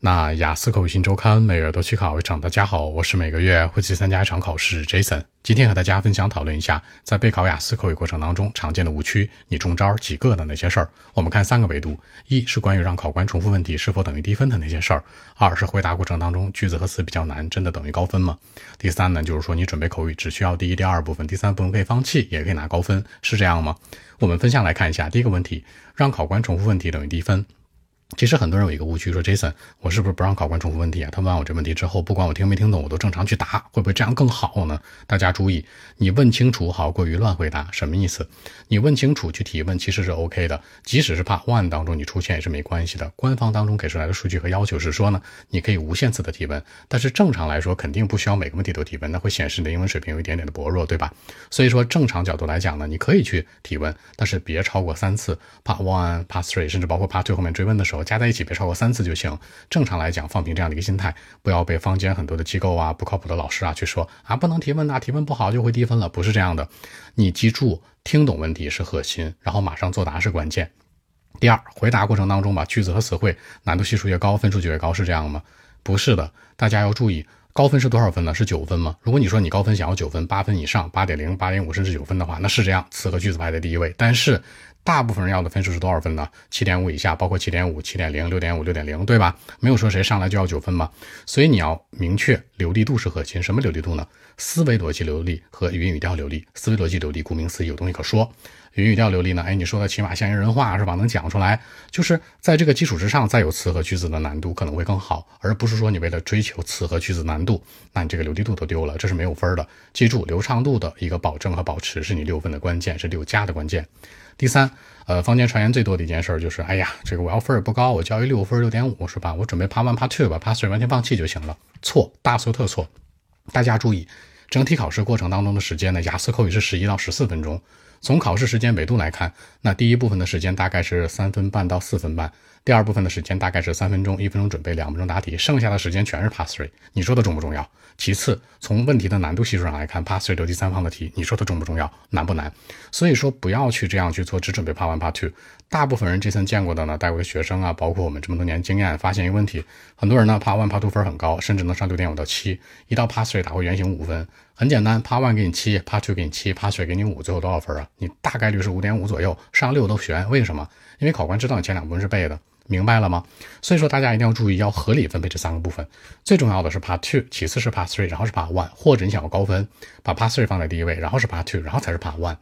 那雅思口语新周刊每月都去考一场。大家好，我是每个月会去参加一场考试 Jason。今天和大家分享讨论一下，在备考雅思口语过程当中常见的误区，你中招几个的那些事儿。我们看三个维度：一是关于让考官重复问题是否等于低分的那些事儿；二是回答过程当中句子和词比较难，真的等于高分吗？第三呢，就是说你准备口语只需要第一、第二部分，第三部分可以放弃，也可以拿高分，是这样吗？我们分项来看一下，第一个问题，让考官重复问题等于低分。其实很多人有一个误区，说 Jason，我是不是不让考官重复问题啊？他问完我这问题之后，不管我听没听懂，我都正常去答，会不会这样更好呢？大家注意，你问清楚好过于乱回答，什么意思？你问清楚去提问其实是 OK 的，即使是 Part One 当中你出现也是没关系的。官方当中给出来的数据和要求是说呢，你可以无限次的提问，但是正常来说肯定不需要每个问题都提问，那会显示你的英文水平有一点点的薄弱，对吧？所以说正常角度来讲呢，你可以去提问，但是别超过三次。Part One、Part Three，甚至包括 Part Two 后面追问的时候。加在一起别超过三次就行。正常来讲，放平这样的一个心态，不要被坊间很多的机构啊、不靠谱的老师啊去说啊，不能提问啊，提问不好就会低分了。不是这样的，你记住，听懂问题是核心，然后马上作答是关键。第二，回答过程当中把句子和词汇难度系数越高，分数就越高，是这样吗？不是的，大家要注意，高分是多少分呢？是九分吗？如果你说你高分想要九分，八分以上，八点零、八点五甚至九分的话，那是这样，词和句子排在第一位。但是。大部分人要的分数是多少分呢？七点五以下，包括七点五、七点零、六点五、六点零，对吧？没有说谁上来就要九分嘛。所以你要明确流利度是核心。什么流利度呢？思维逻辑流利和语音语调流利。思维逻辑流利，顾名思义有东西可说。语语调流利呢？哎，你说的起码像人人话是吧？能讲出来。就是在这个基础之上，再有词和句子的难度可能会更好，而不是说你为了追求词和句子难度，那你这个流利度都丢了，这是没有分的。记住，流畅度的一个保证和保持是你六分的关键，是六加的关键。第三，呃，坊间传言最多的一件事就是，哎呀，这个我要分也不高，我交一六分六点五是吧？我准备 Part One Part Two 吧，Part Three 完全放弃就行了。错，大错特错。大家注意，整体考试过程当中的时间呢，雅思口语是十一到十四分钟。从考试时间维度来看，那第一部分的时间大概是三分半到四分半，第二部分的时间大概是三分钟，一分钟准备，两分钟答题，剩下的时间全是 Pass Three。你说的重不重要？其次，从问题的难度系数上来看，Pass Three 都第三方的题，你说的重不重要？难不难？所以说不要去这样去做，只准备 Part One、Part Two。大部分人这次见过的呢，带过的学生啊，包括我们这么多年经验，发现一个问题，很多人呢 Part One、Part Two 分很高，甚至能上六点五到七，一到 Pass Three 打回原形五分。很简单，Part One 给你七，Part Two 给你七，Part Three 给你五，最后多少分啊？你大概率是五点五左右，上六都悬。为什么？因为考官知道你前两部分是背的，明白了吗？所以说大家一定要注意，要合理分配这三个部分。最重要的是 Part Two，其次是 Part Three，然后是 Part One。或者你想要高分，把 Part Three 放在第一位，然后是 Part Two，然后才是 Part One。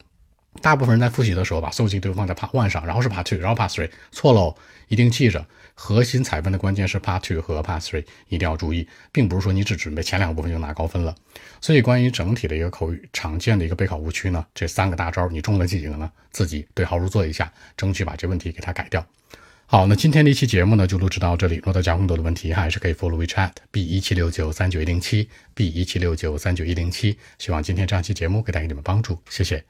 大部分人在复习的时候把所有精力都放在 Part One 上，然后是 Part Two，然后 Part Three，错喽！一定记着。核心采分的关键是 Part Two 和 Part Three，一定要注意，并不是说你只准备前两个部分就拿高分了。所以，关于整体的一个口语常见的一个备考误区呢，这三个大招你中了几个呢？自己对号入座一下，争取把这问题给它改掉。好，那今天的一期节目呢就录制到这里。若大家更多的问题，还是可以 follow WeChat B 一七六九三九一零七 B 一七六九三九一零七。希望今天这样期节目可以带给你们帮助，谢谢。